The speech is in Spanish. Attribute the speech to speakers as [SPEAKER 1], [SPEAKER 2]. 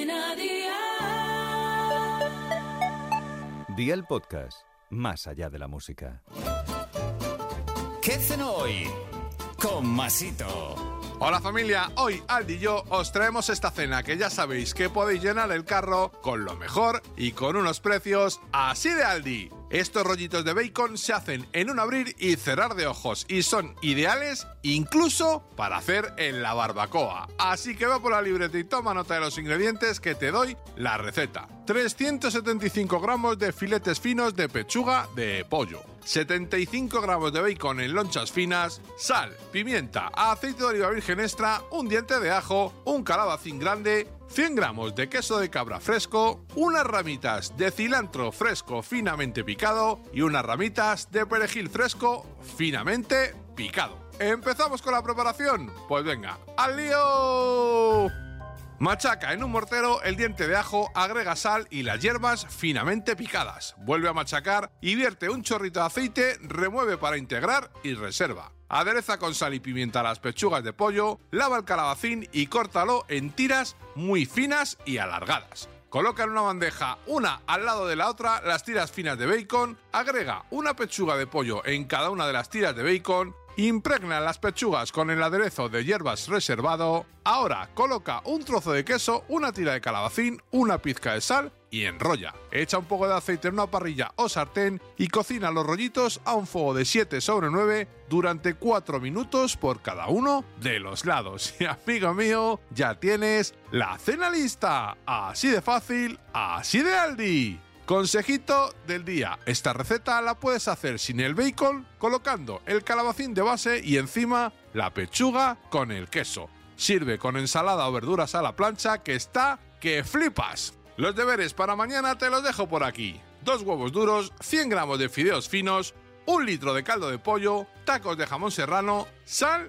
[SPEAKER 1] Cadena Dial.
[SPEAKER 2] Día el podcast, más allá de la música.
[SPEAKER 3] ¿Qué cenó hoy? Con Masito.
[SPEAKER 4] Hola familia, hoy Aldi y yo os traemos esta cena que ya sabéis que podéis llenar el carro con lo mejor y con unos precios así de Aldi. Estos rollitos de bacon se hacen en un abrir y cerrar de ojos y son ideales incluso para hacer en la barbacoa. Así que va por la libreta y toma nota de los ingredientes que te doy la receta. 375 gramos de filetes finos de pechuga de pollo. 75 gramos de bacon en lonchas finas, sal, pimienta, aceite de oliva virgen extra, un diente de ajo, un calabacín grande, 100 gramos de queso de cabra fresco, unas ramitas de cilantro fresco finamente picado y unas ramitas de perejil fresco finamente picado. ¿Empezamos con la preparación? Pues venga, ¡al lío! Machaca en un mortero el diente de ajo, agrega sal y las hierbas finamente picadas. Vuelve a machacar y vierte un chorrito de aceite, remueve para integrar y reserva. Adereza con sal y pimienta las pechugas de pollo, lava el calabacín y córtalo en tiras muy finas y alargadas. Coloca en una bandeja, una al lado de la otra, las tiras finas de bacon, agrega una pechuga de pollo en cada una de las tiras de bacon, Impregna las pechugas con el aderezo de hierbas reservado. Ahora coloca un trozo de queso, una tira de calabacín, una pizca de sal y enrolla. Echa un poco de aceite en una parrilla o sartén y cocina los rollitos a un fuego de 7 sobre 9 durante 4 minutos por cada uno de los lados. Y amigo mío, ya tienes la cena lista. Así de fácil, así de Aldi. Consejito del día. Esta receta la puedes hacer sin el bacon, colocando el calabacín de base y encima la pechuga con el queso. Sirve con ensalada o verduras a la plancha que está que flipas. Los deberes para mañana te los dejo por aquí. Dos huevos duros, 100 gramos de fideos finos, un litro de caldo de pollo, tacos de jamón serrano, sal